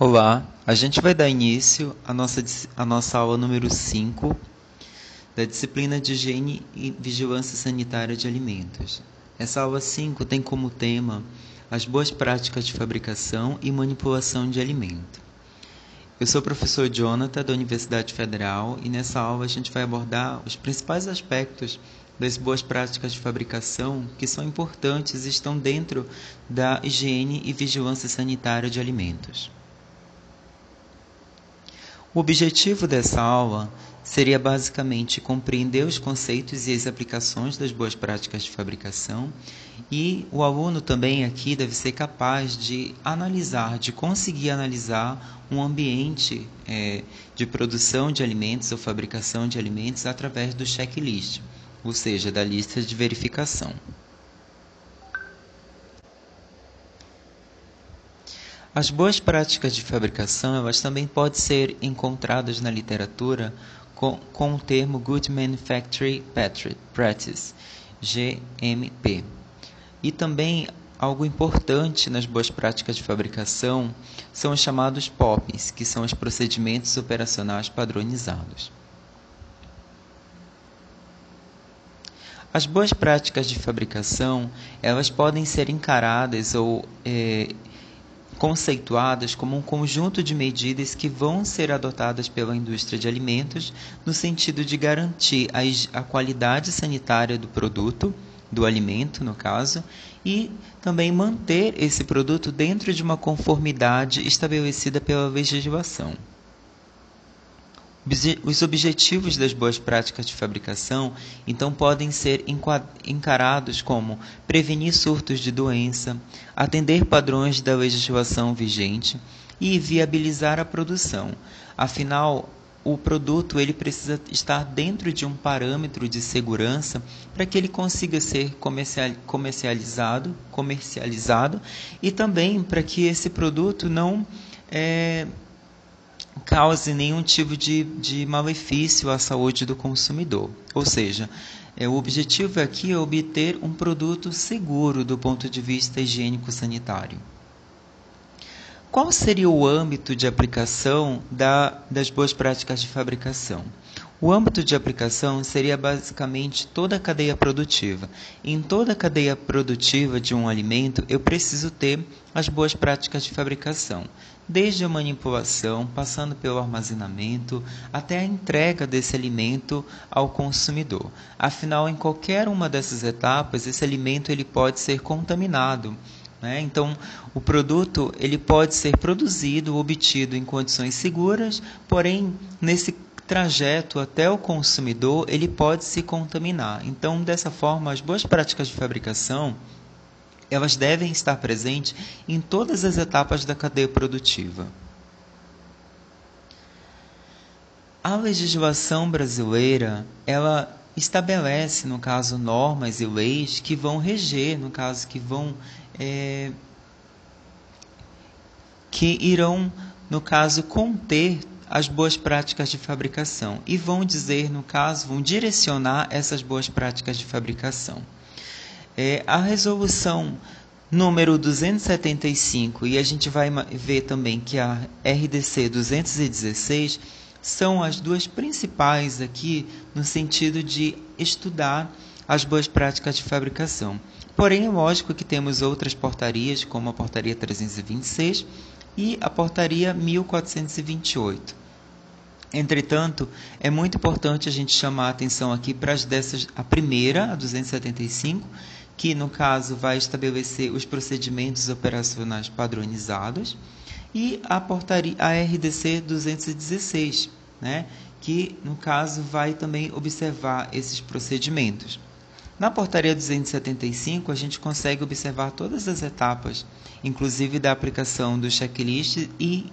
Olá, a gente vai dar início à nossa, à nossa aula número 5 da disciplina de Higiene e Vigilância Sanitária de Alimentos. Essa aula 5 tem como tema as boas práticas de fabricação e manipulação de alimento. Eu sou o professor Jonathan, da Universidade Federal, e nessa aula a gente vai abordar os principais aspectos das boas práticas de fabricação que são importantes e estão dentro da higiene e vigilância sanitária de alimentos. O objetivo dessa aula seria basicamente compreender os conceitos e as aplicações das boas práticas de fabricação e o aluno também aqui deve ser capaz de analisar, de conseguir analisar um ambiente é, de produção de alimentos ou fabricação de alimentos através do checklist, ou seja, da lista de verificação. As boas práticas de fabricação elas também podem ser encontradas na literatura com, com o termo Good Manufacturing Practice, GMP. E também algo importante nas boas práticas de fabricação são os chamados POPs, que são os procedimentos operacionais padronizados. As boas práticas de fabricação elas podem ser encaradas ou é, conceituadas como um conjunto de medidas que vão ser adotadas pela indústria de alimentos no sentido de garantir a, qualidade sanitária do produto, do alimento, no caso, e também manter esse produto dentro de uma conformidade estabelecida pela legislação. Os objetivos das boas práticas de fabricação, então, podem ser encarados como prevenir surtos de doença, atender padrões da legislação vigente e viabilizar a produção. Afinal, o produto ele precisa estar dentro de um parâmetro de segurança para que ele consiga ser comercializado, comercializado e também para que esse produto não é, cause nenhum tipo de, de malefício à saúde do consumidor. Ou seja, é, o objetivo aqui é obter um produto seguro do ponto de vista higiênico-sanitário. Qual seria o âmbito de aplicação da, das boas práticas de fabricação? O âmbito de aplicação seria basicamente toda a cadeia produtiva. Em toda a cadeia produtiva de um alimento, eu preciso ter as boas práticas de fabricação, desde a manipulação, passando pelo armazenamento, até a entrega desse alimento ao consumidor. Afinal, em qualquer uma dessas etapas, esse alimento ele pode ser contaminado. Né? Então, o produto ele pode ser produzido, obtido em condições seguras, porém, nesse trajeto até o consumidor, ele pode se contaminar. Então, dessa forma, as boas práticas de fabricação, elas devem estar presentes em todas as etapas da cadeia produtiva. A legislação brasileira, ela estabelece, no caso, normas e leis que vão reger, no caso, que vão é, que irão, no caso, conter as boas práticas de fabricação e vão dizer, no caso, vão direcionar essas boas práticas de fabricação. É, a resolução número 275 e a gente vai ver também que a RDC 216 são as duas principais aqui no sentido de estudar as boas práticas de fabricação. Porém, é lógico que temos outras portarias, como a portaria 326 e a portaria 1428. Entretanto, é muito importante a gente chamar a atenção aqui para as dessas, a primeira, a 275, que no caso vai estabelecer os procedimentos operacionais padronizados, e a portaria a RDC 216, né, que no caso vai também observar esses procedimentos. Na portaria 275, a gente consegue observar todas as etapas, inclusive da aplicação do checklist e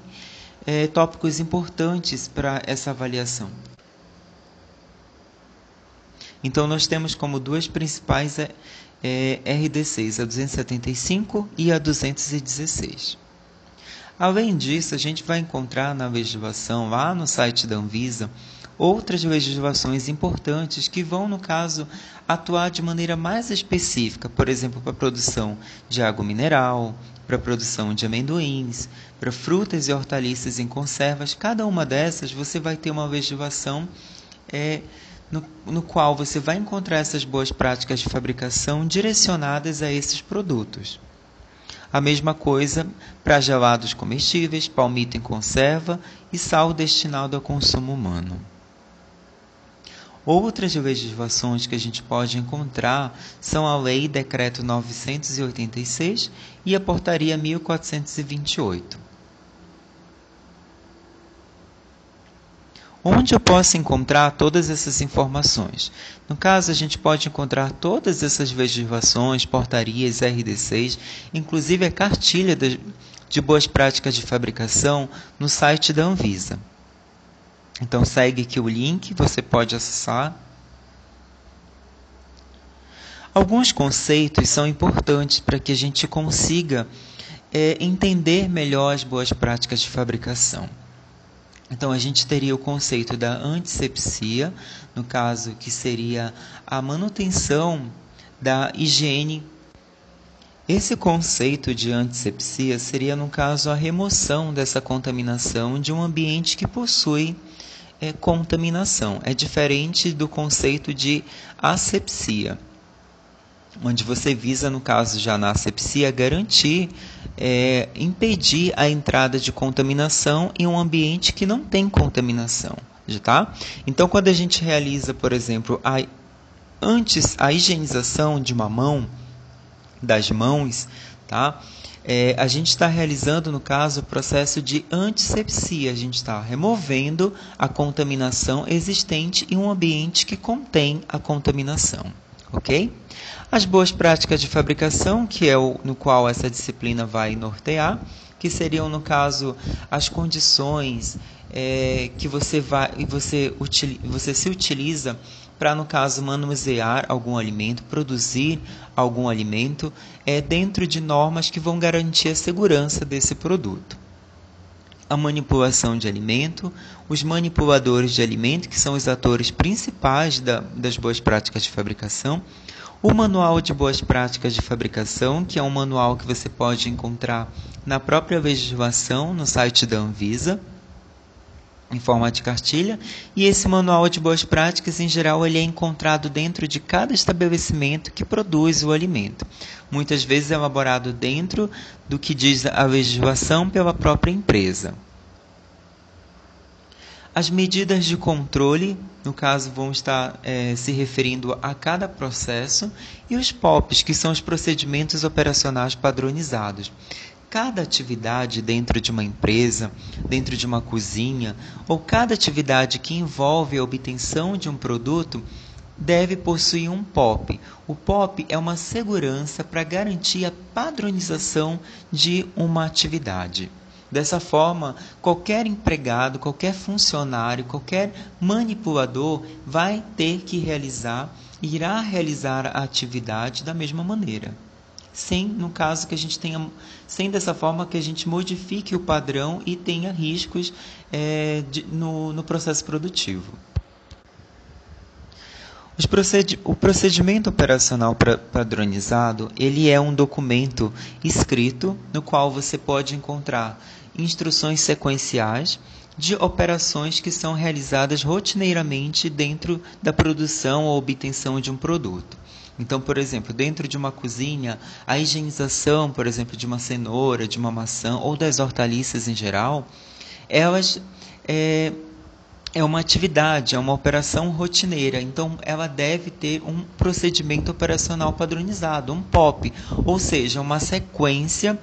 é, tópicos importantes para essa avaliação. Então, nós temos como duas principais é, é, RDCs, a 275 e a 216. Além disso, a gente vai encontrar na legislação, lá no site da Anvisa, outras legislações importantes que vão, no caso, atuar de maneira mais específica, por exemplo, para a produção de água mineral, para a produção de amendoins, para frutas e hortaliças em conservas. Cada uma dessas você vai ter uma legislação é, no, no qual você vai encontrar essas boas práticas de fabricação direcionadas a esses produtos. A mesma coisa para gelados comestíveis, palmito em conserva e sal destinado ao consumo humano. Outras legislações que a gente pode encontrar são a Lei Decreto 986 e a Portaria 1428. Onde eu posso encontrar todas essas informações? No caso, a gente pode encontrar todas essas legislações, portarias, RDCs, inclusive a cartilha de, de boas práticas de fabricação no site da Anvisa. Então segue aqui o link, você pode acessar. Alguns conceitos são importantes para que a gente consiga é, entender melhor as boas práticas de fabricação. Então, a gente teria o conceito da antisepsia, no caso, que seria a manutenção da higiene. Esse conceito de antisepsia seria, no caso, a remoção dessa contaminação de um ambiente que possui é, contaminação. É diferente do conceito de asepsia, onde você visa, no caso já na asepsia, garantir é, impedir a entrada de contaminação em um ambiente que não tem contaminação. Tá? Então, quando a gente realiza, por exemplo, a, antes a higienização de uma mão, das mãos, tá? É, a gente está realizando, no caso, o processo de antisepsia. A gente está removendo a contaminação existente em um ambiente que contém a contaminação. Ok? As boas práticas de fabricação, que é o no qual essa disciplina vai nortear, que seriam, no caso, as condições é, que você, vai, você, você se utiliza para, no caso, manusear algum alimento, produzir algum alimento, é, dentro de normas que vão garantir a segurança desse produto. A manipulação de alimento, os manipuladores de alimento, que são os atores principais da, das boas práticas de fabricação, o Manual de Boas Práticas de Fabricação, que é um manual que você pode encontrar na própria legislação no site da Anvisa, em forma de cartilha, e esse manual de boas práticas, em geral, ele é encontrado dentro de cada estabelecimento que produz o alimento. Muitas vezes é elaborado dentro do que diz a legislação pela própria empresa. As medidas de controle, no caso, vão estar é, se referindo a cada processo, e os POPs, que são os procedimentos operacionais padronizados. Cada atividade dentro de uma empresa, dentro de uma cozinha, ou cada atividade que envolve a obtenção de um produto, deve possuir um POP. O POP é uma segurança para garantir a padronização de uma atividade. Dessa forma, qualquer empregado, qualquer funcionário, qualquer manipulador vai ter que realizar, irá realizar a atividade da mesma maneira. Sem, no caso, que a gente tenha, sem dessa forma que a gente modifique o padrão e tenha riscos é, de, no, no processo produtivo. O procedimento operacional padronizado ele é um documento escrito no qual você pode encontrar instruções sequenciais de operações que são realizadas rotineiramente dentro da produção ou obtenção de um produto. Então, por exemplo, dentro de uma cozinha, a higienização, por exemplo, de uma cenoura, de uma maçã ou das hortaliças em geral, elas é, é uma atividade, é uma operação rotineira, então ela deve ter um procedimento operacional padronizado, um POP, ou seja, uma sequência,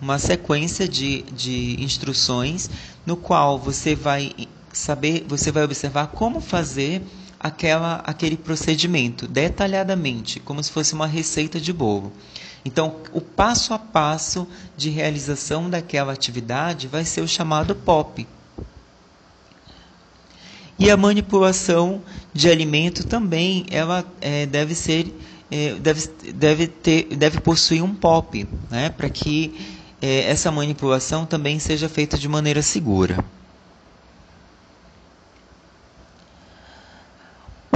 uma sequência de, de instruções no qual você vai saber, você vai observar como fazer aquela, aquele procedimento detalhadamente, como se fosse uma receita de bolo. Então, o passo a passo de realização daquela atividade vai ser o chamado POP, e a manipulação de alimento também ela é, deve ser é, deve, deve, ter, deve possuir um POP, né, para que é, essa manipulação também seja feita de maneira segura.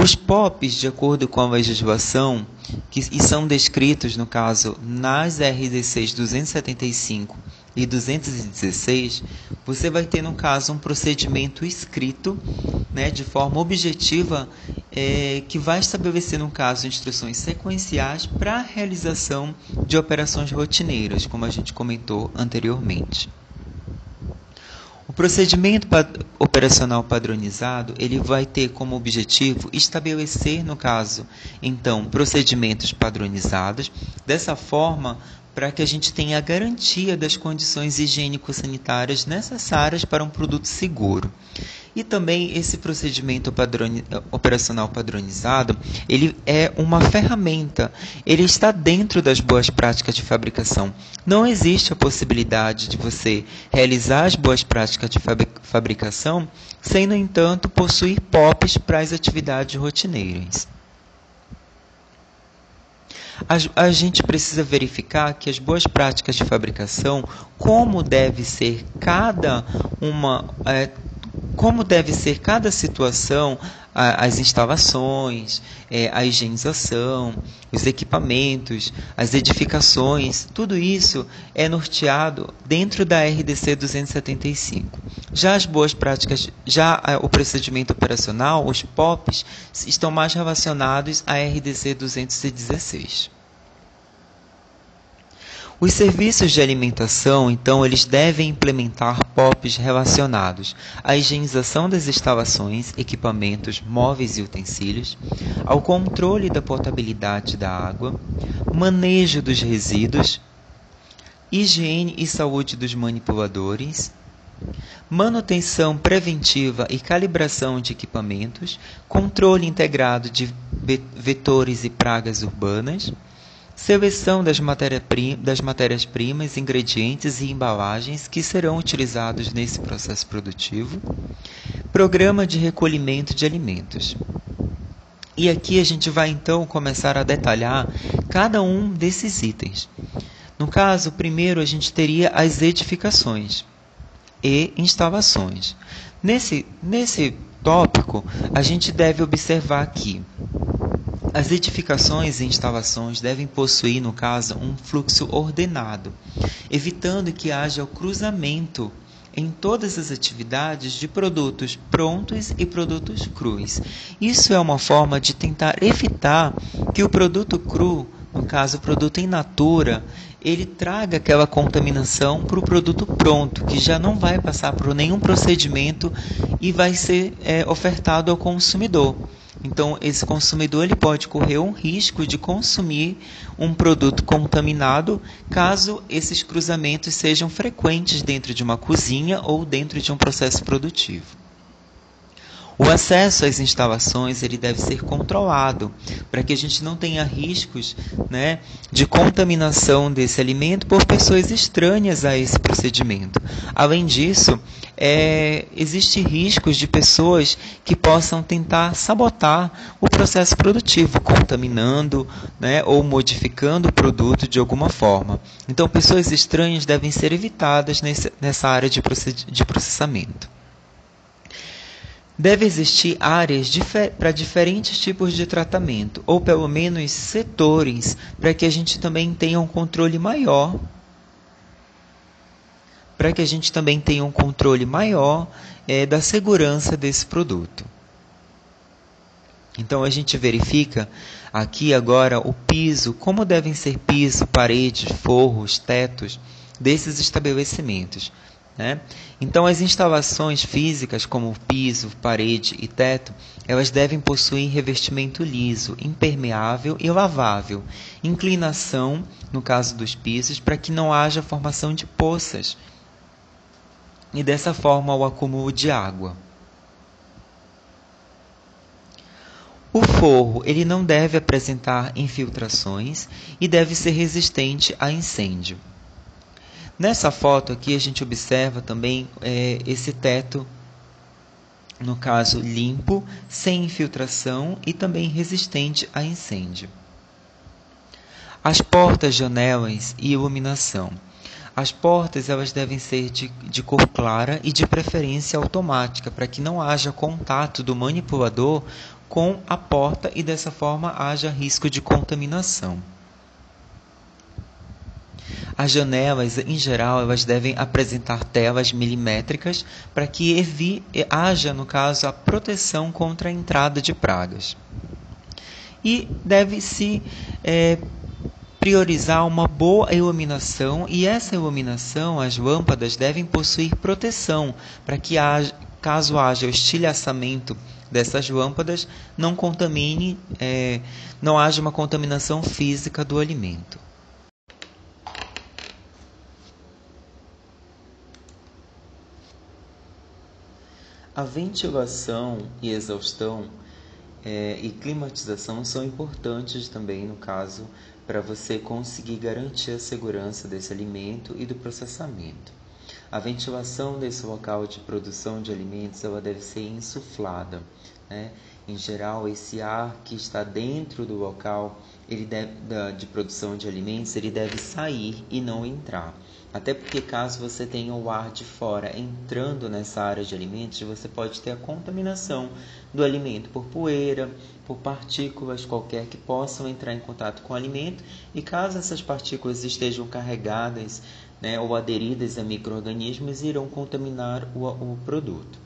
Os POPs, de acordo com a legislação, que, e são descritos, no caso, nas RDCs 275 e 216, você vai ter, no caso, um procedimento escrito né, de forma objetiva é, que vai estabelecer, no caso, instruções sequenciais para a realização de operações rotineiras, como a gente comentou anteriormente. Procedimento operacional padronizado, ele vai ter como objetivo estabelecer, no caso, então, procedimentos padronizados, dessa forma para que a gente tenha a garantia das condições higiênico-sanitárias necessárias para um produto seguro. E também esse procedimento padroni operacional padronizado, ele é uma ferramenta, ele está dentro das boas práticas de fabricação. Não existe a possibilidade de você realizar as boas práticas de fabricação sem, no entanto, possuir POPs para as atividades rotineiras. A, a, gente precisa verificar que as boas práticas de fabricação, como deve ser cada uma, é, como deve ser cada situação, as instalações, é, a higienização, os equipamentos, as edificações, tudo isso é norteado dentro da RDC 275. Já as boas práticas, já o procedimento operacional, os POPs, estão mais relacionados à RDC 216. Os serviços de alimentação, então, eles devem implementar POPs relacionados à higienização das instalações, equipamentos, móveis e utensílios, ao controle da potabilidade da água, manejo dos resíduos, higiene e saúde dos manipuladores, manutenção preventiva e calibração de equipamentos, controle integrado de vetores e pragas urbanas, Seleção das, das matérias-primas, ingredientes e embalagens que serão utilizados nesse processo produtivo. Programa de recolhimento de alimentos. E aqui a gente vai então começar a detalhar cada um desses itens. No caso, primeiro a gente teria as edificações e instalações. Nesse, nesse tópico, a gente deve observar aqui as edificações e instalações devem possuir, no caso, um fluxo ordenado, evitando que haja o cruzamento em todas as atividades de produtos prontos e produtos crus. Isso é uma forma de tentar evitar que o produto cru, no caso o produto in natura, ele traga aquela contaminação para o produto pronto, que já não vai passar por nenhum procedimento e vai ser é, ofertado ao consumidor. Então, esse consumidor ele pode correr um risco de consumir um produto contaminado caso esses cruzamentos sejam frequentes dentro de uma cozinha ou dentro de um processo produtivo. O acesso às instalações ele deve ser controlado para que a gente não tenha riscos né, de contaminação desse alimento por pessoas estranhas a esse procedimento. Além disso, é, existe riscos de pessoas que possam tentar sabotar o processo produtivo, contaminando né, ou modificando o produto de alguma forma. Então, pessoas estranhas devem ser evitadas nesse, nessa área de, de processamento. Deve existir áreas difer para diferentes tipos de tratamento, ou pelo menos setores, para que a gente também tenha um controle maior. Para que a gente também tenha um controle maior é, da segurança desse produto. Então a gente verifica aqui agora o piso, como devem ser piso, paredes, forros, tetos desses estabelecimentos. Né? Então, as instalações físicas, como piso, parede e teto, elas devem possuir revestimento liso, impermeável e lavável, inclinação, no caso dos pisos, para que não haja formação de poças e dessa forma o acúmulo de água. O forro ele não deve apresentar infiltrações e deve ser resistente a incêndio. Nessa foto aqui a gente observa também é, esse teto, no caso limpo, sem infiltração e também resistente a incêndio. As portas, janelas e iluminação. As portas elas devem ser de, de cor clara e de preferência automática, para que não haja contato do manipulador com a porta e dessa forma haja risco de contaminação. As janelas, em geral, elas devem apresentar telas milimétricas para que evi haja, no caso, a proteção contra a entrada de pragas. E deve-se é, priorizar uma boa iluminação e essa iluminação, as lâmpadas devem possuir proteção para que haja, caso haja o estilhaçamento dessas lâmpadas, não contamine, é, não haja uma contaminação física do alimento. A ventilação e exaustão é, e climatização são importantes também, no caso, para você conseguir garantir a segurança desse alimento e do processamento. A ventilação desse local de produção de alimentos ela deve ser insuflada. Né? Em geral, esse ar que está dentro do local ele deve, da, de produção de alimentos ele deve sair e não entrar. Até porque caso você tenha o ar de fora entrando nessa área de alimentos, você pode ter a contaminação do alimento por poeira, por partículas qualquer que possam entrar em contato com o alimento, e caso essas partículas estejam carregadas né, ou aderidas a micro-organismos, irão contaminar o, o produto.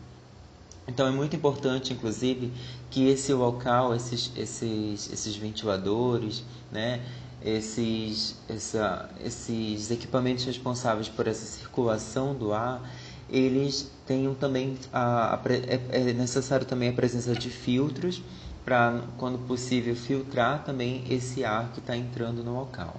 Então é muito importante, inclusive, que esse local, esses, esses, esses ventiladores, né, esses, essa, esses equipamentos responsáveis por essa circulação do ar, eles tenham também a, a é, é necessário também a presença de filtros para, quando possível, filtrar também esse ar que está entrando no local.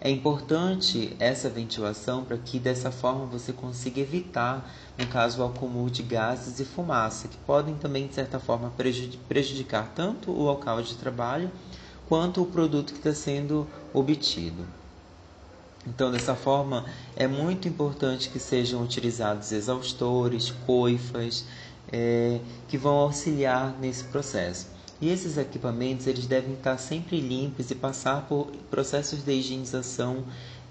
É importante essa ventilação para que dessa forma você consiga evitar, no caso, o acúmulo de gases e fumaça, que podem também, de certa forma, prejudicar tanto o local de trabalho quanto o produto que está sendo obtido. Então, dessa forma, é muito importante que sejam utilizados exaustores, coifas, é, que vão auxiliar nesse processo. E esses equipamentos eles devem estar sempre limpos e passar por processos de higienização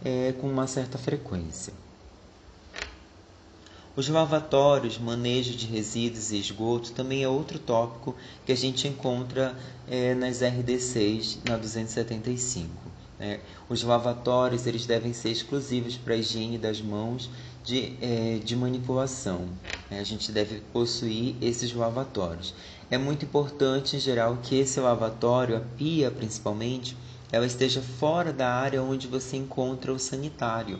é, com uma certa frequência. Os lavatórios, manejo de resíduos e esgoto também é outro tópico que a gente encontra é, nas RD6 na 275. Né? Os lavatórios eles devem ser exclusivos para a higiene das mãos de, é, de manipulação. Né? A gente deve possuir esses lavatórios. É muito importante, em geral, que esse lavatório, a pia principalmente, ela esteja fora da área onde você encontra o sanitário.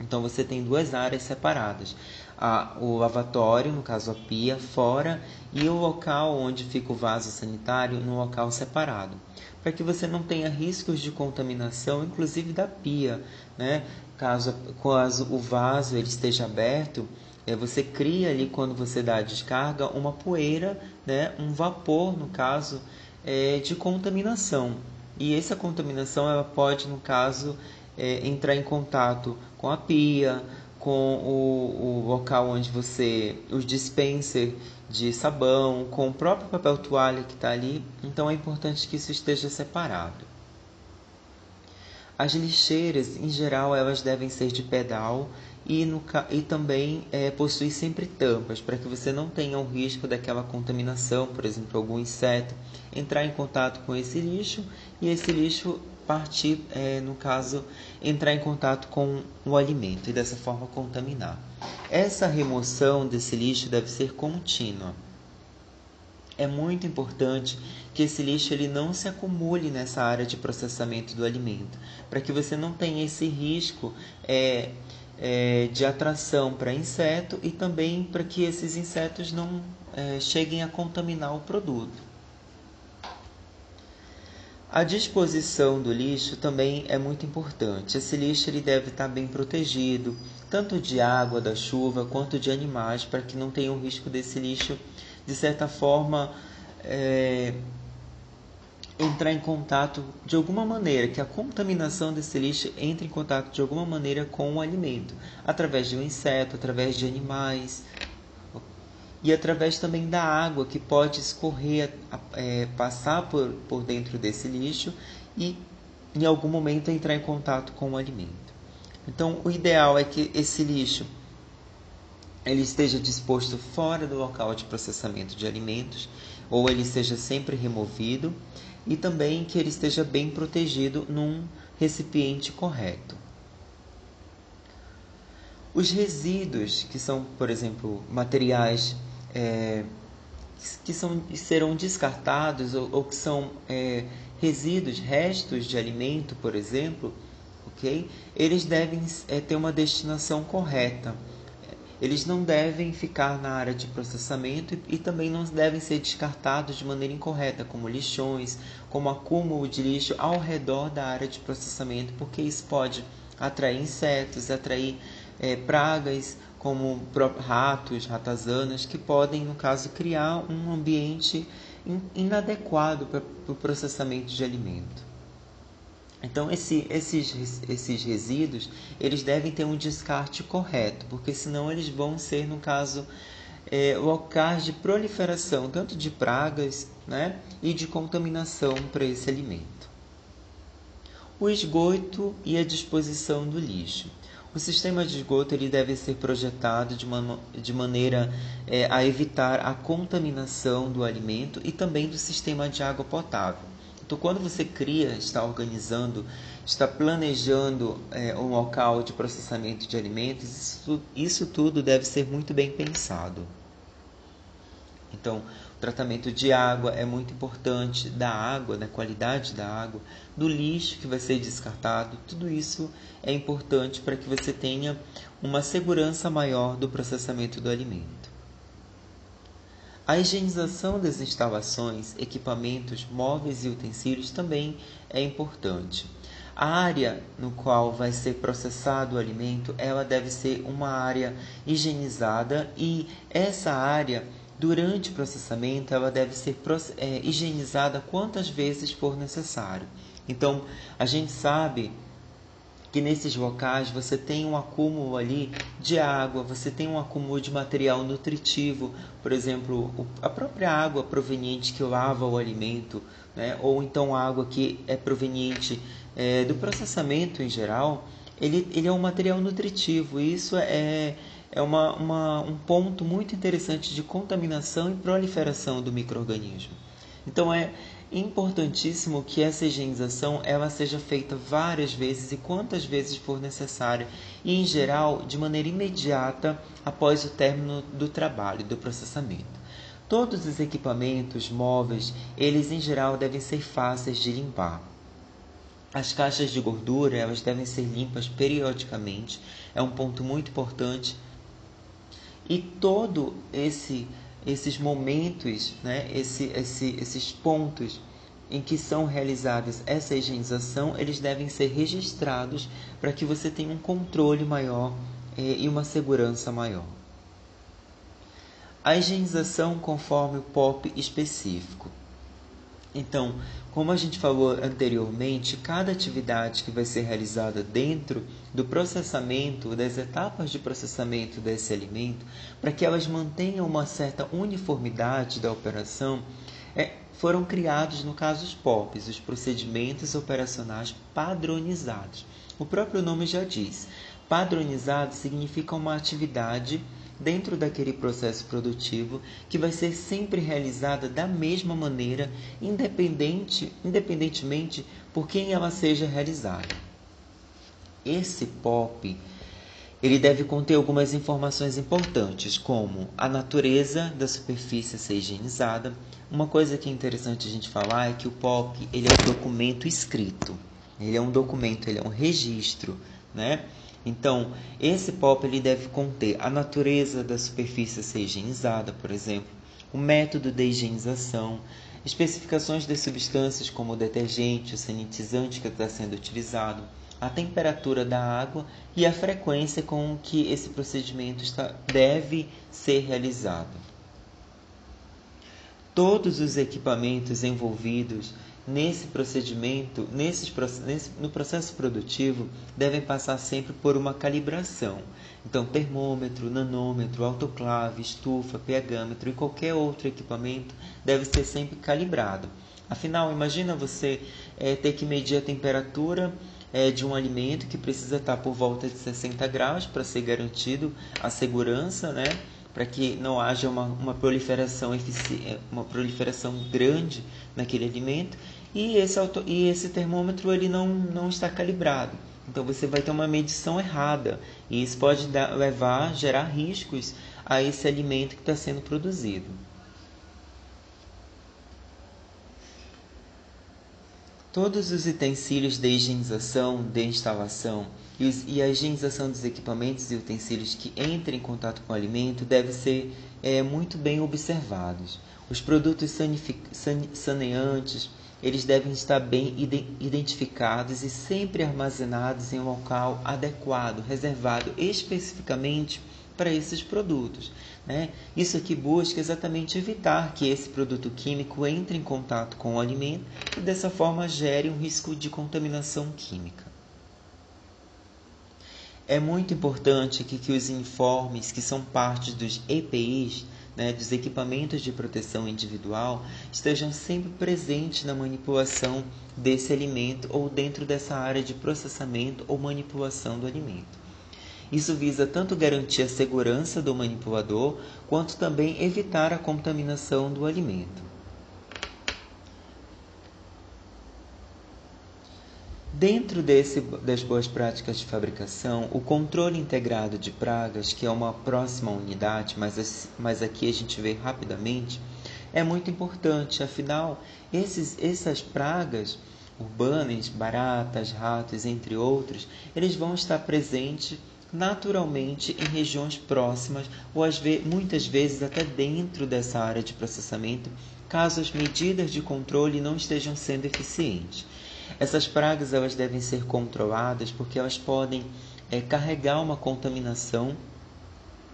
Então você tem duas áreas separadas. A, o lavatório, no caso a pia, fora, e o local onde fica o vaso sanitário no local separado. Para que você não tenha riscos de contaminação, inclusive da pia. Né? Caso, caso o vaso ele esteja aberto, é, você cria ali quando você dá a descarga uma poeira, né, um vapor no caso é, de contaminação. E essa contaminação ela pode no caso é, entrar em contato com a pia, com o, o local onde você os dispenser de sabão, com o próprio papel toalha que está ali. Então é importante que isso esteja separado. As lixeiras, em geral, elas devem ser de pedal e, no, e também é, possui sempre tampas para que você não tenha o risco daquela contaminação, por exemplo, algum inseto entrar em contato com esse lixo e esse lixo partir, é, no caso, entrar em contato com o alimento e dessa forma contaminar. Essa remoção desse lixo deve ser contínua. É muito importante que esse lixo ele não se acumule nessa área de processamento do alimento, para que você não tenha esse risco é, é, de atração para inseto e também para que esses insetos não é, cheguem a contaminar o produto. A disposição do lixo também é muito importante. Esse lixo ele deve estar bem protegido, tanto de água, da chuva, quanto de animais, para que não tenha o risco desse lixo, de certa forma, é, entrar em contato de alguma maneira, que a contaminação desse lixo entre em contato de alguma maneira com o alimento, através de um inseto, através de animais e através também da água que pode escorrer, é, passar por, por dentro desse lixo e em algum momento entrar em contato com o alimento. Então, o ideal é que esse lixo ele esteja disposto fora do local de processamento de alimentos ou ele seja sempre removido e também que ele esteja bem protegido num recipiente correto. Os resíduos, que são, por exemplo, materiais é, que são, serão descartados ou, ou que são é, resíduos, restos de alimento, por exemplo, ok? Eles devem é, ter uma destinação correta eles não devem ficar na área de processamento e, e, também não devem ser descartados de maneira incorreta, como lixões, como acúmulo de lixo ao redor da área de processamento, porque isso pode atrair insetos, atrair é, pragas como ratos, ratazanas, que podem, no caso, criar um ambiente inadequado para o processamento de alimento. Então, esse, esses, esses resíduos, eles devem ter um descarte correto, porque senão eles vão ser, no caso, é, locais de proliferação, tanto de pragas né, e de contaminação para esse alimento. O esgoto e a disposição do lixo. O sistema de esgoto ele deve ser projetado de, uma, de maneira é, a evitar a contaminação do alimento e também do sistema de água potável. Então, quando você cria, está organizando, está planejando é, um local de processamento de alimentos, isso, isso tudo deve ser muito bem pensado. Então, o tratamento de água é muito importante, da água, da qualidade da água, do lixo que vai ser descartado, tudo isso é importante para que você tenha uma segurança maior do processamento do alimento. A higienização das instalações, equipamentos, móveis e utensílios também é importante. A área no qual vai ser processado o alimento, ela deve ser uma área higienizada e essa área, durante o processamento, ela deve ser é, higienizada quantas vezes for necessário. Então, a gente sabe que nesses locais você tem um acúmulo ali de água, você tem um acúmulo de material nutritivo, por exemplo, a própria água proveniente que lava o alimento, né? ou então água que é proveniente é, do processamento em geral, ele, ele é um material nutritivo e isso é, é uma, uma, um ponto muito interessante de contaminação e proliferação do microorganismo. Então é, importantíssimo que essa higienização ela seja feita várias vezes e quantas vezes for necessário e em geral de maneira imediata após o término do trabalho do processamento. Todos os equipamentos móveis, eles em geral devem ser fáceis de limpar. As caixas de gordura, elas devem ser limpas periodicamente, é um ponto muito importante. E todo esse esses momentos, né, esse, esse, esses pontos em que são realizadas essa higienização, eles devem ser registrados para que você tenha um controle maior eh, e uma segurança maior. A higienização conforme o POP específico. Então, como a gente falou anteriormente, cada atividade que vai ser realizada dentro do processamento, das etapas de processamento desse alimento, para que elas mantenham uma certa uniformidade da operação, é, foram criados, no caso os POPs, os procedimentos operacionais padronizados. O próprio nome já diz. Padronizado significa uma atividade dentro daquele processo produtivo que vai ser sempre realizada da mesma maneira, independente, independentemente por quem ela seja realizada. Esse POP ele deve conter algumas informações importantes, como a natureza da superfície ser higienizada. Uma coisa que é interessante a gente falar é que o POP ele é um documento escrito. Ele é um documento, ele é um registro, né? Então, esse POP ele deve conter a natureza da superfície a ser higienizada, por exemplo, o método de higienização, especificações das substâncias como o detergente, o sanitizante que está sendo utilizado, a temperatura da água e a frequência com que esse procedimento está, deve ser realizado. Todos os equipamentos envolvidos nesse procedimento, nesse, no processo produtivo, devem passar sempre por uma calibração. Então, termômetro, nanômetro, autoclave, estufa, pHmetro e qualquer outro equipamento deve ser sempre calibrado. Afinal, imagina você é, ter que medir a temperatura é, de um alimento que precisa estar por volta de 60 graus para ser garantido a segurança, né? para que não haja uma, uma, proliferação uma proliferação grande naquele alimento e esse, auto, e esse termômetro ele não, não está calibrado. Então você vai ter uma medição errada e isso pode dar, levar, gerar riscos a esse alimento que está sendo produzido. Todos os utensílios de higienização, de instalação e, os, e, a higienização dos equipamentos e utensílios que entrem em contato com o alimento devem ser é, muito bem observados. Os produtos saneantes, eles devem estar bem identificados e sempre armazenados em um local adequado, reservado especificamente para esses produtos. Né? Isso aqui busca exatamente evitar que esse produto químico entre em contato com o alimento e dessa forma gere um risco de contaminação química. É muito importante que, que os informes que são parte dos EPIs, né, dos equipamentos de proteção individual, estejam sempre presentes na manipulação desse alimento ou dentro dessa área de processamento ou manipulação do alimento. Isso visa tanto garantir a segurança do manipulador, quanto também evitar a contaminação do alimento. Dentro desse, das boas práticas de fabricação, o controle integrado de pragas, que é uma próxima unidade, mas, mas aqui a gente vê rapidamente, é muito importante. Afinal, esses, essas pragas urbanas, baratas, ratos, entre outros, eles vão estar presentes naturalmente em regiões próximas ou às ve muitas vezes até dentro dessa área de processamento, caso as medidas de controle não estejam sendo eficientes. Essas pragas elas devem ser controladas porque elas podem é, carregar uma contaminação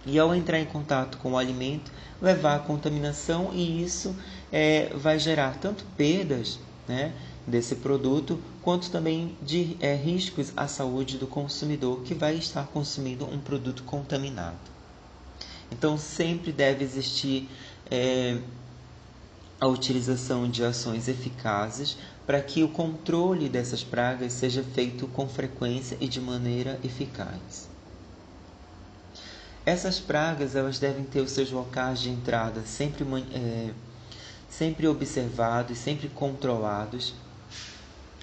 e ao entrar em contato com o alimento levar à contaminação e isso é, vai gerar tanto perdas né, desse produto quanto também de é, riscos à saúde do consumidor que vai estar consumindo um produto contaminado. Então sempre deve existir é, a utilização de ações eficazes para que o controle dessas pragas seja feito com frequência e de maneira eficaz. Essas pragas elas devem ter os seus locais de entrada sempre, é, sempre observados, sempre controlados,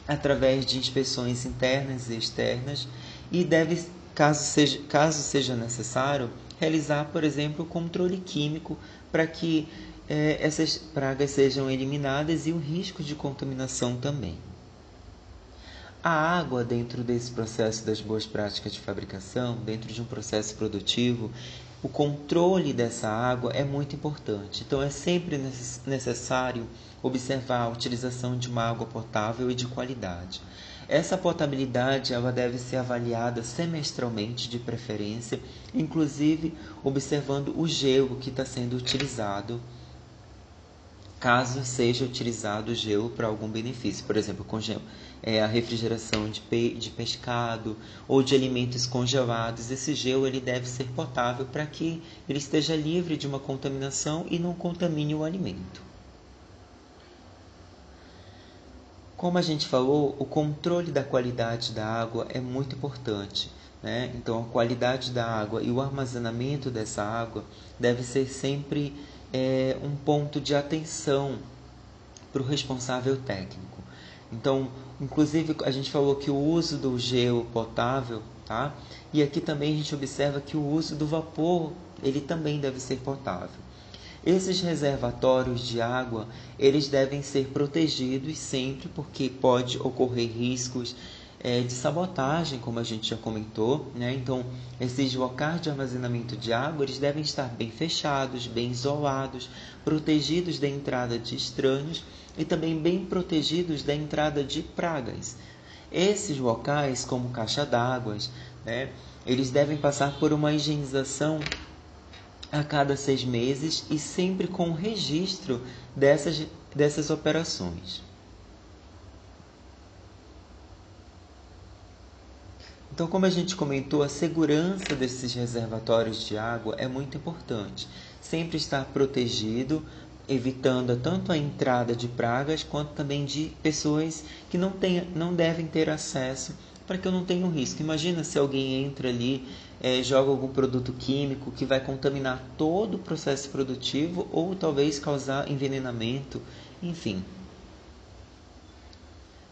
através de inspeções internas e externas, e deve, caso seja, caso seja necessário, realizar, por exemplo, o controle químico para que é, essas pragas sejam eliminadas e o risco de contaminação também. A água, dentro desse processo das boas práticas de fabricação, dentro de um processo produtivo, o controle dessa água é muito importante. Então, é sempre necessário observar a utilização de uma água potável e de qualidade. Essa potabilidade ela deve ser avaliada semestralmente, de preferência, inclusive observando o gelo que está sendo utilizado caso seja utilizado gelo para algum benefício, por exemplo, é, a refrigeração de, pe de pescado ou de alimentos congelados, esse gelo ele deve ser potável para que ele esteja livre de uma contaminação e não contamine o alimento. Como a gente falou, o controle da qualidade da água é muito importante. Né? Então, a qualidade da água e o armazenamento dessa água deve ser sempre é, um ponto de atenção para o responsável técnico. Então, inclusive, a gente falou que o uso do gelo potável, tá? E aqui também a gente observa que o uso do vapor, ele também deve ser potável. Esses reservatórios de água, eles devem ser protegidos sempre, porque pode ocorrer riscos é, de sabotagem, como a gente já comentou. Né? Então, esses locais de armazenamento de água eles devem estar bem fechados, bem isolados, protegidos da entrada de estranhos e também bem protegidos da entrada de pragas. Esses locais, como caixa d'água, né, eles devem passar por uma higienização a cada seis meses e sempre com registro dessas, dessas operações. Então, como a gente comentou, a segurança desses reservatórios de água é muito importante. Sempre estar protegido, evitando tanto a entrada de pragas quanto também de pessoas que não, tem, não devem ter acesso para que eu não tenha um risco. Imagina se alguém entra ali, é, joga algum produto químico que vai contaminar todo o processo produtivo ou talvez causar envenenamento, enfim.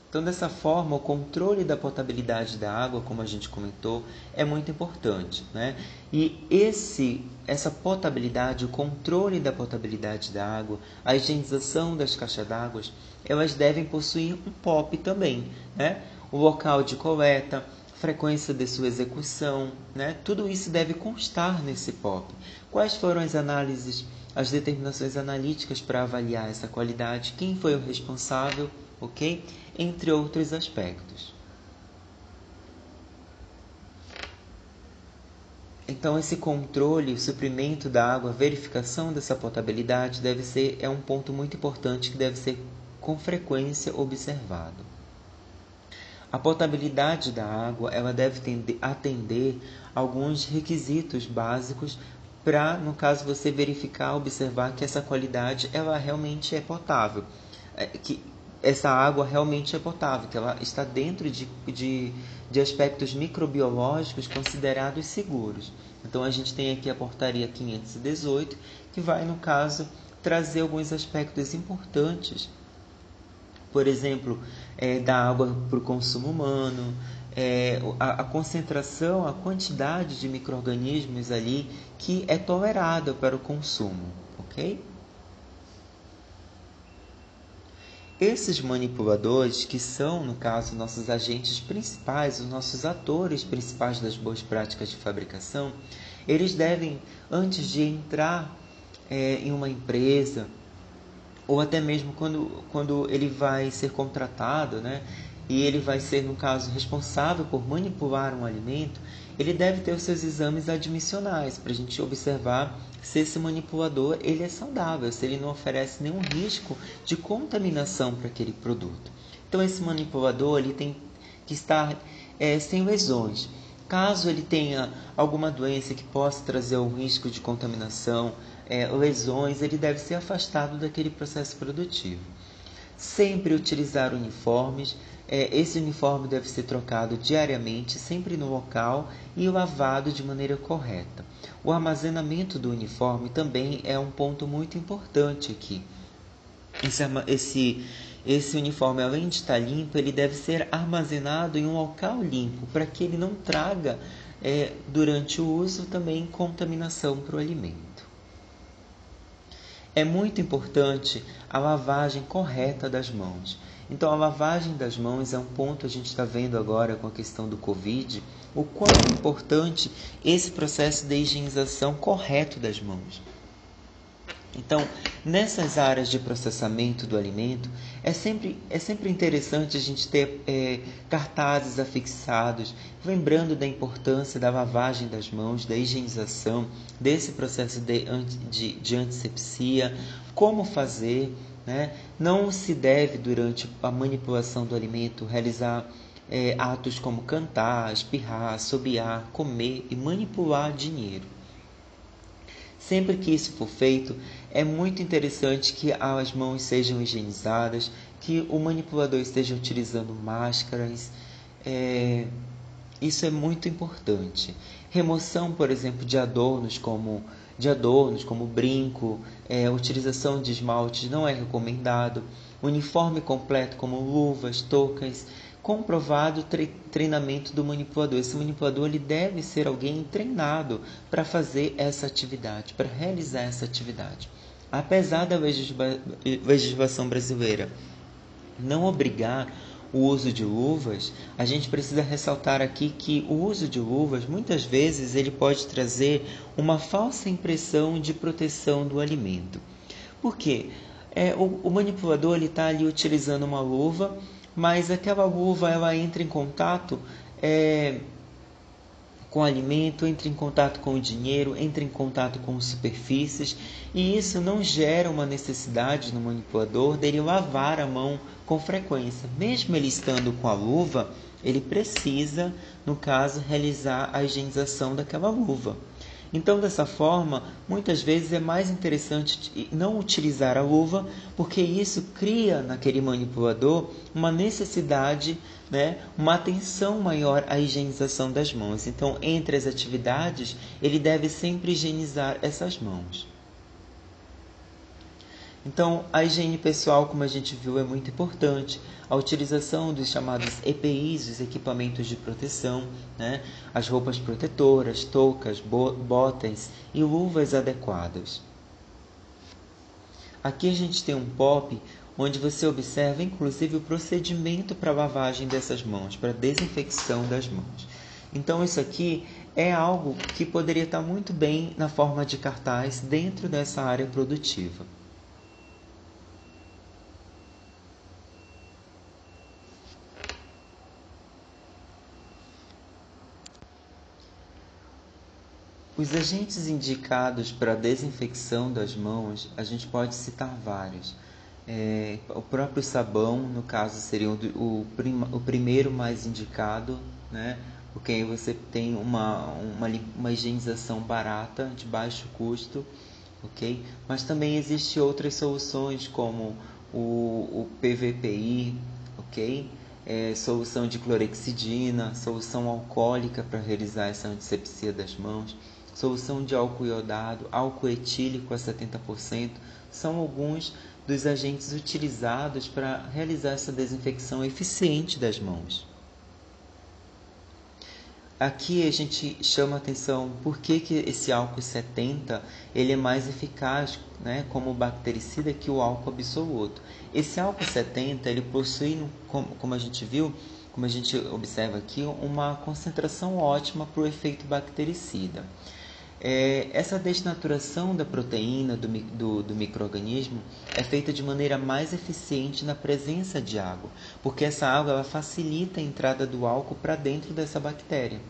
Então, dessa forma, o controle da potabilidade da água, como a gente comentou, é muito importante. Né? E esse, essa potabilidade, o controle da potabilidade da água, a higienização das caixas d'água, elas devem possuir um POP também. Né? O local de coleta, frequência de sua execução, né? tudo isso deve constar nesse POP. Quais foram as análises, as determinações analíticas para avaliar essa qualidade? Quem foi o responsável? ok? Entre outros aspectos. Então esse controle, o suprimento da água, a verificação dessa potabilidade deve ser é um ponto muito importante que deve ser com frequência observado. A potabilidade da água, ela deve atender alguns requisitos básicos para, no caso, você verificar, observar que essa qualidade ela realmente é potável, é, que essa água realmente é potável, que ela está dentro de, de, de aspectos microbiológicos considerados seguros. Então a gente tem aqui a portaria 518, que vai, no caso, trazer alguns aspectos importantes, por exemplo, é, da água para o consumo humano, é, a, a, concentração, a quantidade de micro-organismos ali que é tolerada para o consumo, ok? Esses manipuladores, que são, no caso, nossos agentes principais, os nossos atores principais das boas práticas de fabricação, eles devem, antes de entrar é, em uma empresa, ou até mesmo quando, quando ele vai ser contratado, né, e ele vai ser, no caso, responsável por manipular um alimento, ele deve ter os seus exames admissionais para a gente observar se esse manipulador ele é saudável, se ele não oferece nenhum risco de contaminação para aquele produto. Então esse manipulador ele tem que estar é, sem lesões. Caso ele tenha alguma doença que possa trazer um risco de contaminação, é, lesões, ele deve ser afastado daquele processo produtivo. Sempre utilizar uniformes. É, esse uniforme deve ser trocado diariamente, sempre no local e lavado de maneira correta. O armazenamento do uniforme também é um ponto muito importante aqui. Esse, esse, esse uniforme, além de estar limpo, ele deve ser armazenado em um local limpo, para que ele não traga, é, durante o uso, também contaminação para o alimento. É muito importante a lavagem correta das mãos. Então, a lavagem das mãos é um ponto a gente está vendo agora com a questão do Covid, o quão importante esse processo de higienização correto das mãos. Então, nessas áreas de processamento do alimento, é sempre, é sempre interessante a gente ter é, cartazes afixados, lembrando da importância da lavagem das mãos, da higienização, desse processo de, de, de antisepsia, como fazer. Né? Não se deve, durante a manipulação do alimento, realizar é, atos como cantar, espirrar, assobiar, comer e manipular dinheiro. Sempre que isso for feito, é muito interessante que as mãos sejam higienizadas, que o manipulador esteja utilizando máscaras. É, isso é muito importante. Remoção, por exemplo, de adornos como de adornos como brinco, é, utilização de esmaltes não é recomendado. Uniforme completo como luvas, toucas, comprovado tre treinamento do manipulador. Esse manipulador ele deve ser alguém treinado para fazer essa atividade, para realizar essa atividade. Apesar da legislação brasileira não obrigar o uso de luvas, a gente precisa ressaltar aqui que o uso de luvas muitas vezes ele pode trazer uma falsa impressão de proteção do alimento. Por quê? É, o, o manipulador está ali utilizando uma luva, mas aquela luva ela entra em contato é, com alimento, entra em contato com o dinheiro, entra em contato com superfícies, e isso não gera uma necessidade no manipulador dele lavar a mão com frequência. Mesmo ele estando com a luva, ele precisa, no caso, realizar a higienização daquela luva. Então, dessa forma, muitas vezes é mais interessante não utilizar a luva, porque isso cria naquele manipulador uma necessidade, né, uma atenção maior à higienização das mãos. Então, entre as atividades, ele deve sempre higienizar essas mãos. Então, a higiene pessoal, como a gente viu, é muito importante. A utilização dos chamados EPIs, os equipamentos de proteção, né? as roupas protetoras, toucas, botas e luvas adequadas. Aqui a gente tem um pop onde você observa inclusive o procedimento para lavagem dessas mãos, para desinfecção das mãos. Então isso aqui é algo que poderia estar muito bem na forma de cartaz dentro dessa área produtiva. Os agentes indicados para a desinfecção das mãos, a gente pode citar vários. É, o próprio sabão, no caso, seria o, o, o primeiro mais indicado, né? porque aí você tem uma, uma, uma higienização barata, de baixo custo, ok? Mas também existem outras soluções como o, o PVPI, ok? É, solução de clorexidina, solução alcoólica para realizar essa antisepsia das mãos solução de álcool iodado, álcool etílico a 70%, são alguns dos agentes utilizados para realizar essa desinfecção eficiente das mãos. Aqui a gente chama a atenção por que, que esse álcool 70 ele é mais eficaz né, como bactericida que o álcool absoluto. Esse álcool 70 ele possui, como, como a gente viu, como a gente observa aqui, uma concentração ótima para o efeito bactericida. É, essa desnaturação da proteína do, do, do microorganismo é feita de maneira mais eficiente na presença de água, porque essa água ela facilita a entrada do álcool para dentro dessa bactéria.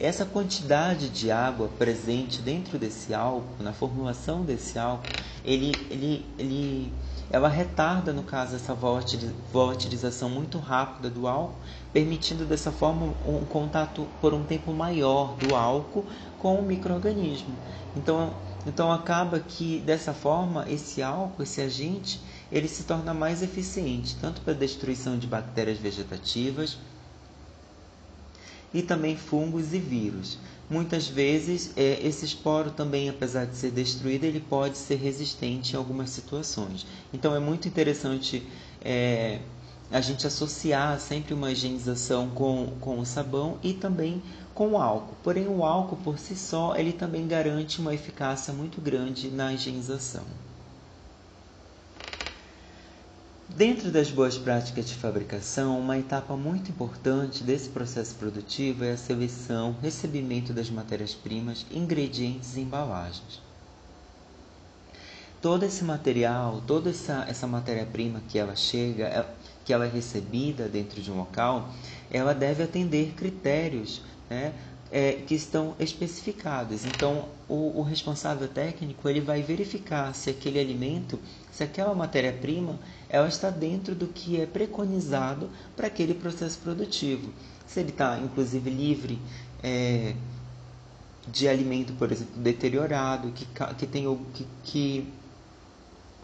Essa quantidade de água presente dentro desse álcool, na formulação desse álcool, ele, ele, ele ela retarda, no caso, essa volatilização muito rápida do álcool, permitindo dessa forma um contato por um tempo maior do álcool com o microorganismo. Então, então acaba que dessa forma esse álcool, esse agente, ele se torna mais eficiente tanto para a destruição de bactérias vegetativas e também fungos e vírus. Muitas vezes, é, esse esporo também, apesar de ser destruído, ele pode ser resistente em algumas situações. Então, é muito interessante é, a gente associar sempre uma higienização com, com o sabão e também com o álcool. Porém, o álcool por si só, ele também garante uma eficácia muito grande na higienização. Dentro das boas práticas de fabricação, uma etapa muito importante desse processo produtivo é a seleção, recebimento das matérias-primas, ingredientes e embalagens. Todo esse material, toda essa, essa matéria-prima que ela chega, é, que ela é recebida dentro de um local, ela deve atender critérios né, é, que estão especificados. Então, o, o, responsável técnico ele vai verificar se aquele alimento, se aquela matéria-prima, ela está dentro do que é preconizado para aquele processo produtivo. Se ele está, inclusive, livre é, de alimento, por exemplo, deteriorado, que, que, tem, que, que,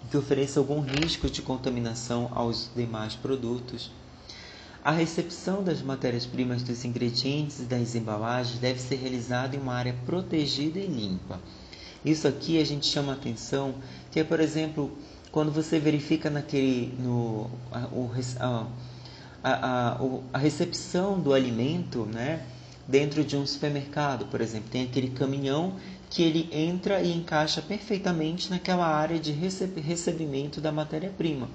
que ofereça algum risco de contaminação aos demais produtos. A recepção das matérias-primas dos ingredientes e das embalagens deve ser realizada em uma área protegida e limpa. Isso aqui a gente chama atenção que é, por exemplo, quando você verifica naquele no a, o, a, a, a, recepção do alimento, né, dentro de um supermercado, por exemplo, tem aquele caminhão que ele entra e encaixa perfeitamente naquela área de recebimento da matéria-prima.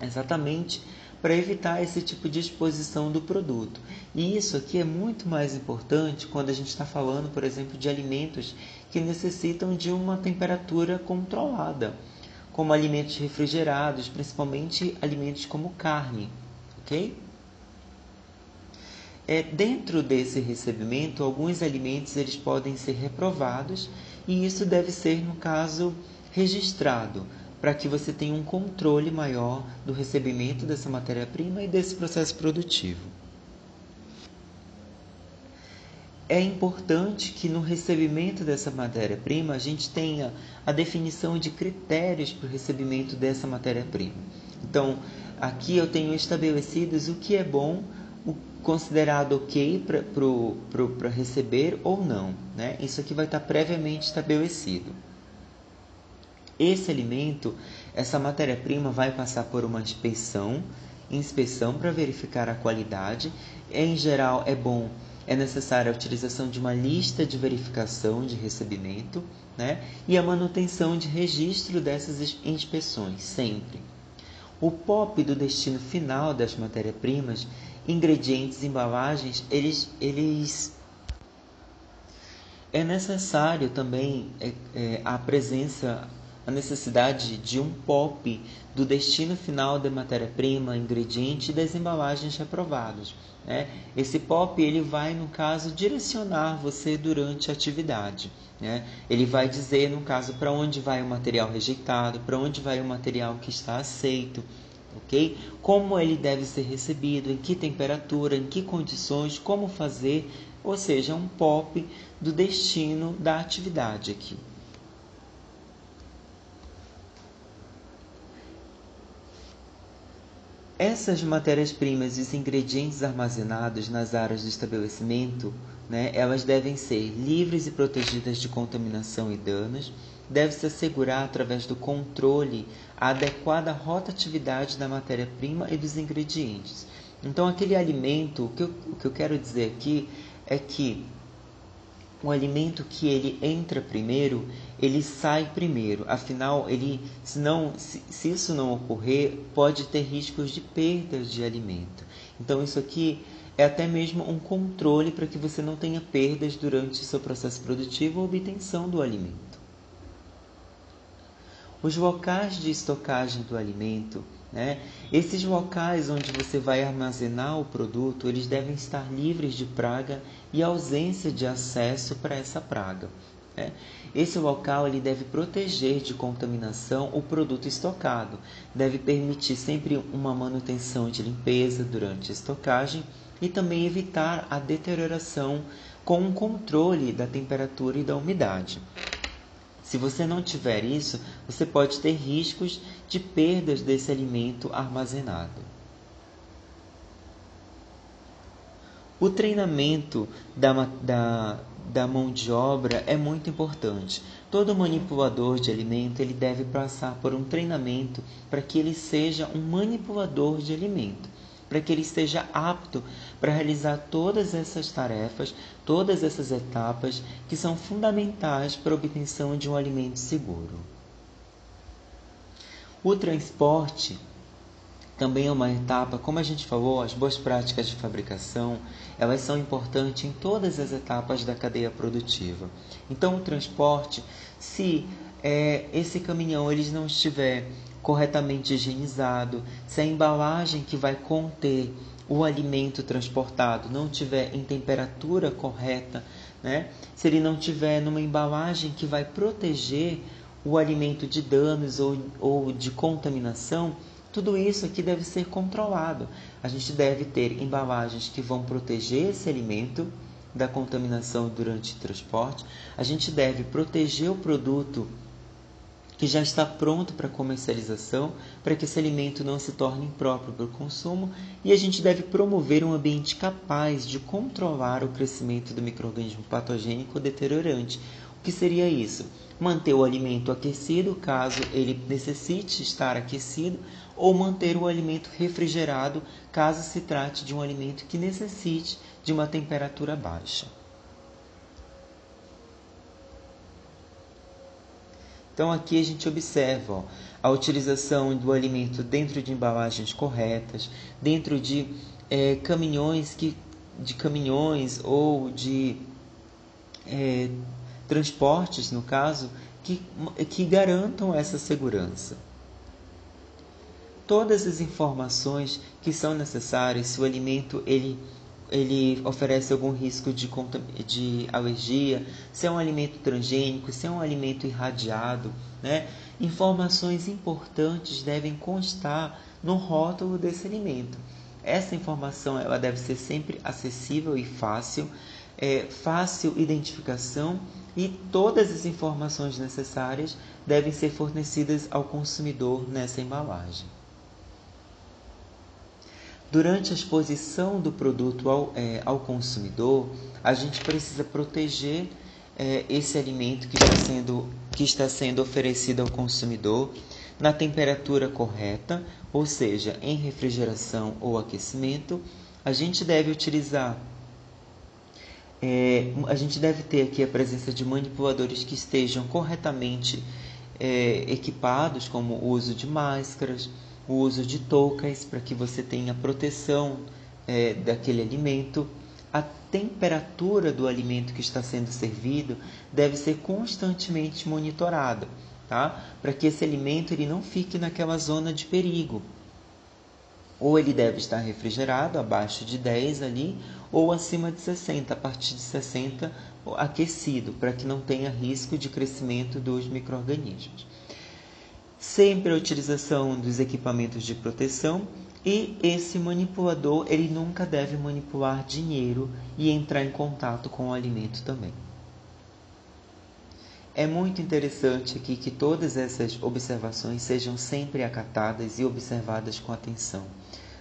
Exatamente para evitar esse tipo de exposição do produto. E isso aqui é muito mais importante quando a gente está falando, por exemplo, de alimentos que necessitam de uma temperatura controlada, como alimentos refrigerados, principalmente alimentos como carne, ok? É, dentro desse recebimento, alguns alimentos eles podem ser reprovados e isso deve ser, no caso, registrado para que você tenha um controle maior do recebimento dessa matéria-prima e desse processo produtivo. É importante que no recebimento dessa matéria-prima a gente tenha a definição de critérios para o recebimento dessa matéria-prima. Então, aqui eu tenho estabelecidos o que é bom, o considerado ok para receber ou não. Né? Isso aqui vai estar previamente estabelecido. Esse alimento, essa matéria-prima vai passar por uma inspeção, inspeção para verificar a qualidade. Em geral, é bom é necessária a utilização de uma lista de verificação de recebimento né? e a manutenção de registro dessas inspeções, sempre. O POP do destino final das matérias-primas, ingredientes embalagens, eles, eles é necessário também é, é, a presença a necessidade de um POP do destino final da matéria-prima, ingrediente e das embalagens reprovadas. Né? Esse POP ele vai, no caso, direcionar você durante a atividade. Né? Ele vai dizer, no caso, para onde vai o material rejeitado, para onde vai o material que está aceito, ok? Como ele deve ser recebido, em que temperatura, em que condições, como fazer, ou seja, um POP do destino da atividade aqui. Essas matérias-primas e os ingredientes armazenados nas áreas do estabelecimento, né, elas devem ser livres e protegidas de contaminação e danos, deve-se assegurar através do controle a adequada rotatividade da matéria-prima e dos ingredientes. Então, aquele alimento, o que, eu, o que eu quero dizer aqui é que um alimento que ele entra primeiro, ele sai primeiro. Afinal, ele, se, não, se, se isso não ocorrer, pode ter riscos de perdas de alimento. Então, isso aqui é até mesmo um controle para que você não tenha perdas durante seu processo produtivo ou obtenção do alimento. Os locais de estocagem do alimento né? Esses locais onde você vai armazenar o produto, eles devem estar livres de praga e ausência de acesso para essa praga. Né? Esse local ele deve proteger de contaminação o produto estocado, deve permitir sempre uma manutenção de limpeza durante a estocagem e também evitar a deterioração com um controle da temperatura e da umidade. Se você não tiver isso, você pode ter riscos de perdas desse alimento armazenado. O treinamento da, da, da mão de obra é muito importante. Todo manipulador de alimento ele deve passar por um treinamento para que ele seja um manipulador de alimento para que ele esteja apto para realizar todas essas tarefas, todas essas etapas que são fundamentais para a obtenção de um alimento seguro. O transporte também é uma etapa, como a gente falou, as boas práticas de fabricação, elas são importantes em todas as etapas da cadeia produtiva. Então, o transporte, se é, esse caminhão ele não estiver corretamente higienizado, se a embalagem que vai conter o alimento transportado não tiver em temperatura correta, né? se ele não tiver numa embalagem que vai proteger o alimento de danos ou, ou de contaminação, tudo isso aqui deve ser controlado. A gente deve ter embalagens que vão proteger esse alimento da contaminação durante o transporte. A gente deve proteger o produto que já está pronto para comercialização, para que esse alimento não se torne impróprio para o consumo, e a gente deve promover um ambiente capaz de controlar o crescimento do microorganismo patogênico deteriorante. O que seria isso? Manter o alimento aquecido, caso ele necessite estar aquecido, ou manter o alimento refrigerado, caso se trate de um alimento que necessite de uma temperatura baixa. Então aqui a gente observa ó, a utilização do alimento dentro de embalagens corretas, dentro de é, caminhões que de caminhões ou de é, transportes, no caso, que, que garantam essa segurança. Todas as informações que são necessárias, se o alimento ele ele oferece algum risco de, de alergia, se é um alimento transgênico, se é um alimento irradiado, né? Informações importantes devem constar no rótulo desse alimento. Essa informação ela deve ser sempre acessível e fácil. é, fácil identificação e todas as informações necessárias devem ser fornecidas ao consumidor nessa embalagem. Durante a exposição do produto ao, é, ao consumidor, a gente precisa proteger é, esse alimento que está, sendo, que está sendo oferecido ao consumidor na temperatura correta, ou seja, em refrigeração ou aquecimento. A gente deve utilizar é, a gente deve ter aqui a presença de manipuladores que estejam corretamente é, equipados, como o uso de máscaras, o uso de toucas, para que você tenha proteção é, daquele alimento. A temperatura do alimento que está sendo servido deve ser constantemente monitorada, tá? para que esse alimento ele não fique naquela zona de perigo. Ou ele deve estar refrigerado, abaixo de 10 ali, ou acima de 60, a partir de 60 aquecido, para que não tenha risco de crescimento dos microrganismos. Sempre a utilização dos equipamentos de proteção e esse manipulador, ele nunca deve manipular dinheiro e entrar em contato com o alimento também. É muito interessante aqui que todas essas observações sejam sempre acatadas e observadas com atenção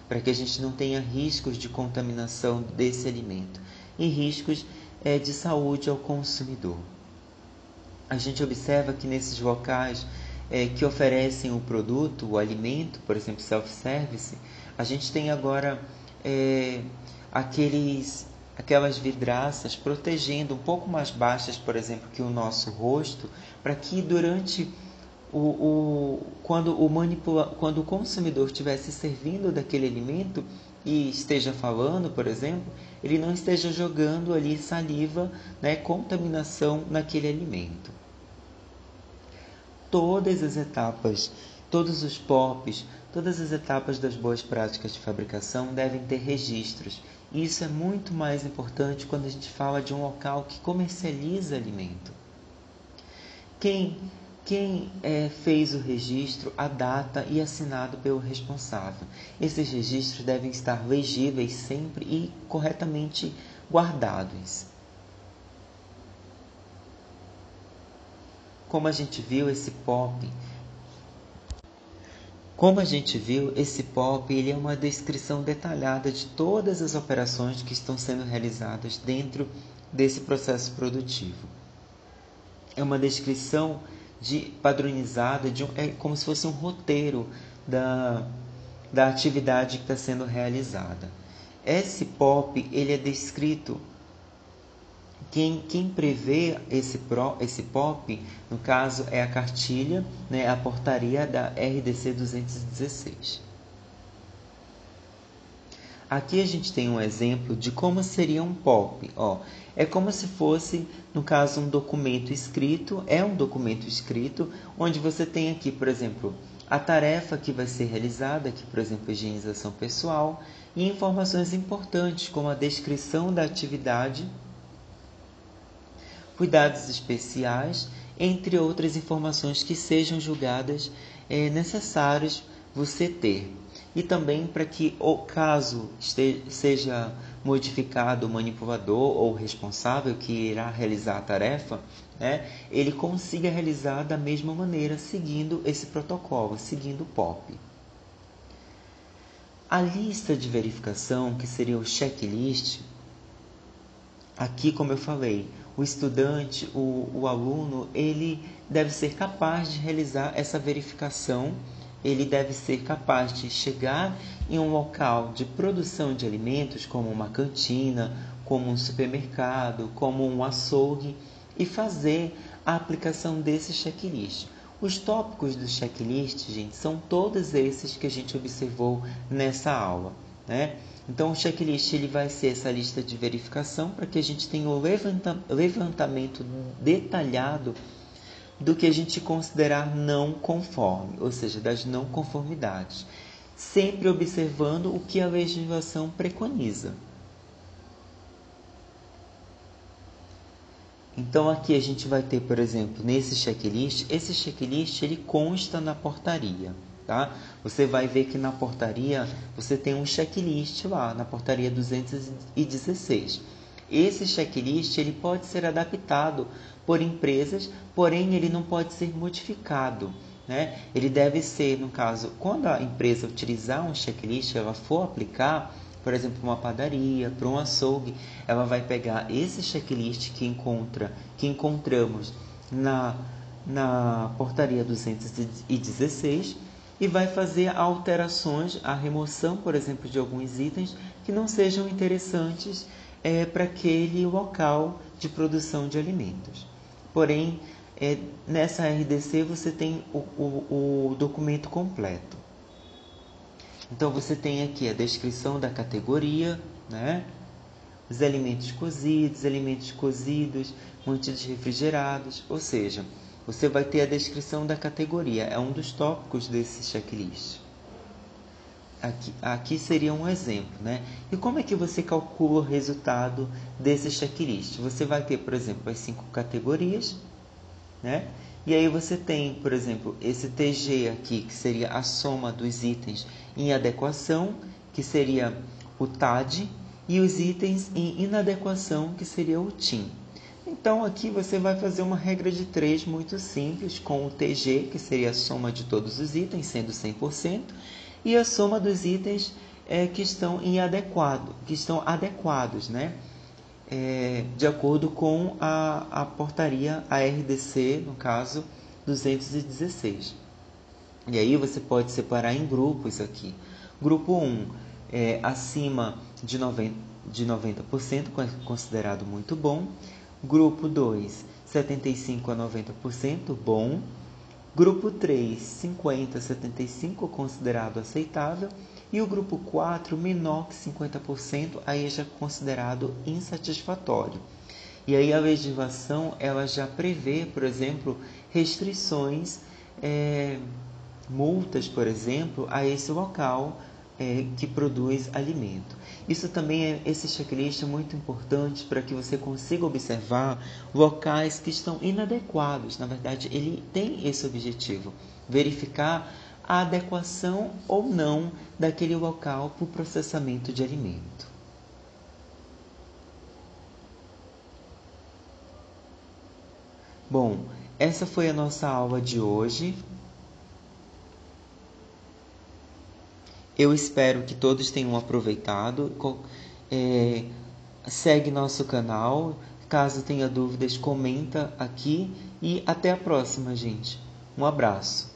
para que a gente não tenha riscos de contaminação desse alimento e riscos é, de saúde ao consumidor. A gente observa que nesses locais é, que oferecem o produto, o alimento, por exemplo, self-service, a gente tem agora é, aqueles, aquelas vidraças protegendo um pouco mais baixas, por exemplo, que o nosso rosto, para que durante o, o, quando, o manipula, quando o consumidor estiver se servindo daquele alimento e esteja falando, por exemplo, ele não esteja jogando ali saliva, né, contaminação naquele alimento. Todas as etapas, todos os POPs, todas as etapas das boas práticas de fabricação devem ter registros. E isso é muito mais importante quando a gente fala de um local que comercializa alimento. Quem quem é, fez o registro, a data e assinado pelo responsável. Esses registros devem estar legíveis sempre e corretamente guardados. Como a gente viu, esse POP como a gente viu, esse POP ele é uma descrição detalhada de todas as operações que estão sendo realizadas dentro desse processo produtivo. É uma descrição de padronizada, de um, é como se fosse um roteiro da, da atividade que está sendo realizada. Esse POP ele é descrito quem, quem prevê esse, pro, esse POP, no caso, é a cartilha, né, a portaria da RDC 216. Aqui a gente tem um exemplo de como seria um POP. Ó, é como se fosse, no caso, um documento escrito. É um documento escrito onde você tem aqui, por exemplo, a tarefa que vai ser realizada, aqui, por exemplo, higienização pessoal, e informações importantes como a descrição da atividade, cuidados especiais, entre outras informações que sejam julgadas é, necessárias você ter e também para que, o caso esteja, seja modificado o manipulador ou responsável que irá realizar a tarefa, né, ele consiga realizar da mesma maneira, seguindo esse protocolo, seguindo o POP. A lista de verificação, que seria o checklist, aqui, como eu falei, o estudante, o, o aluno, ele deve ser capaz de realizar essa verificação ele deve ser capaz de chegar em um local de produção de alimentos, como uma cantina, como um supermercado, como um açougue, e fazer a aplicação desse checklist. Os tópicos do checklist, gente, são todos esses que a gente observou nessa aula. Né? Então, o checklist ele vai ser essa lista de verificação para que a gente tenha o levantamento detalhado do que a gente considerar não conforme, ou seja, das não conformidades, sempre observando o que a legislação preconiza. Então aqui a gente vai ter, por exemplo, nesse checklist, esse checklist ele consta na portaria, tá? Você vai ver que na portaria você tem um checklist lá, na portaria 216. Esse checklist ele pode ser adaptado por empresas, porém ele não pode ser modificado. Né? Ele deve ser, no caso, quando a empresa utilizar um checklist, ela for aplicar, por exemplo, uma padaria, para um açougue, ela vai pegar esse checklist que encontra, que encontramos na, na portaria 216 e vai fazer alterações, a remoção, por exemplo, de alguns itens que não sejam interessantes é, para aquele local de produção de alimentos. Porém, é, nessa RDC você tem o, o, o documento completo. Então você tem aqui a descrição da categoria, né? os alimentos cozidos, alimentos cozidos, mantidos refrigerados, ou seja, você vai ter a descrição da categoria, é um dos tópicos desse checklist. Aqui, aqui seria um exemplo, né? E como é que você calcula o resultado desse checklist? Você vai ter, por exemplo, as cinco categorias, né? E aí você tem, por exemplo, esse TG aqui, que seria a soma dos itens em adequação, que seria o TAD, e os itens em inadequação, que seria o TIM. Então aqui você vai fazer uma regra de três muito simples, com o TG, que seria a soma de todos os itens, sendo 100%, e a soma dos itens é, que estão em adequado, que estão adequados, né? É, de acordo com a, a portaria ARDC, no caso 216. E aí você pode separar em grupos aqui. Grupo 1 é acima de 90%, de 90% considerado muito bom. Grupo 2, 75% a 90%, bom. Grupo 3, 50 a 75 considerado aceitável e o grupo 4 menor que 50% aí já considerado insatisfatório. E aí a legislação ela já prevê, por exemplo, restrições, é, multas, por exemplo, a esse local é, que produz alimento. Isso também é esse checklist é muito importante para que você consiga observar locais que estão inadequados. Na verdade, ele tem esse objetivo: verificar a adequação ou não daquele local para o processamento de alimento. Bom, essa foi a nossa aula de hoje. Eu espero que todos tenham aproveitado. É, segue nosso canal. Caso tenha dúvidas, comenta aqui. E até a próxima, gente. Um abraço.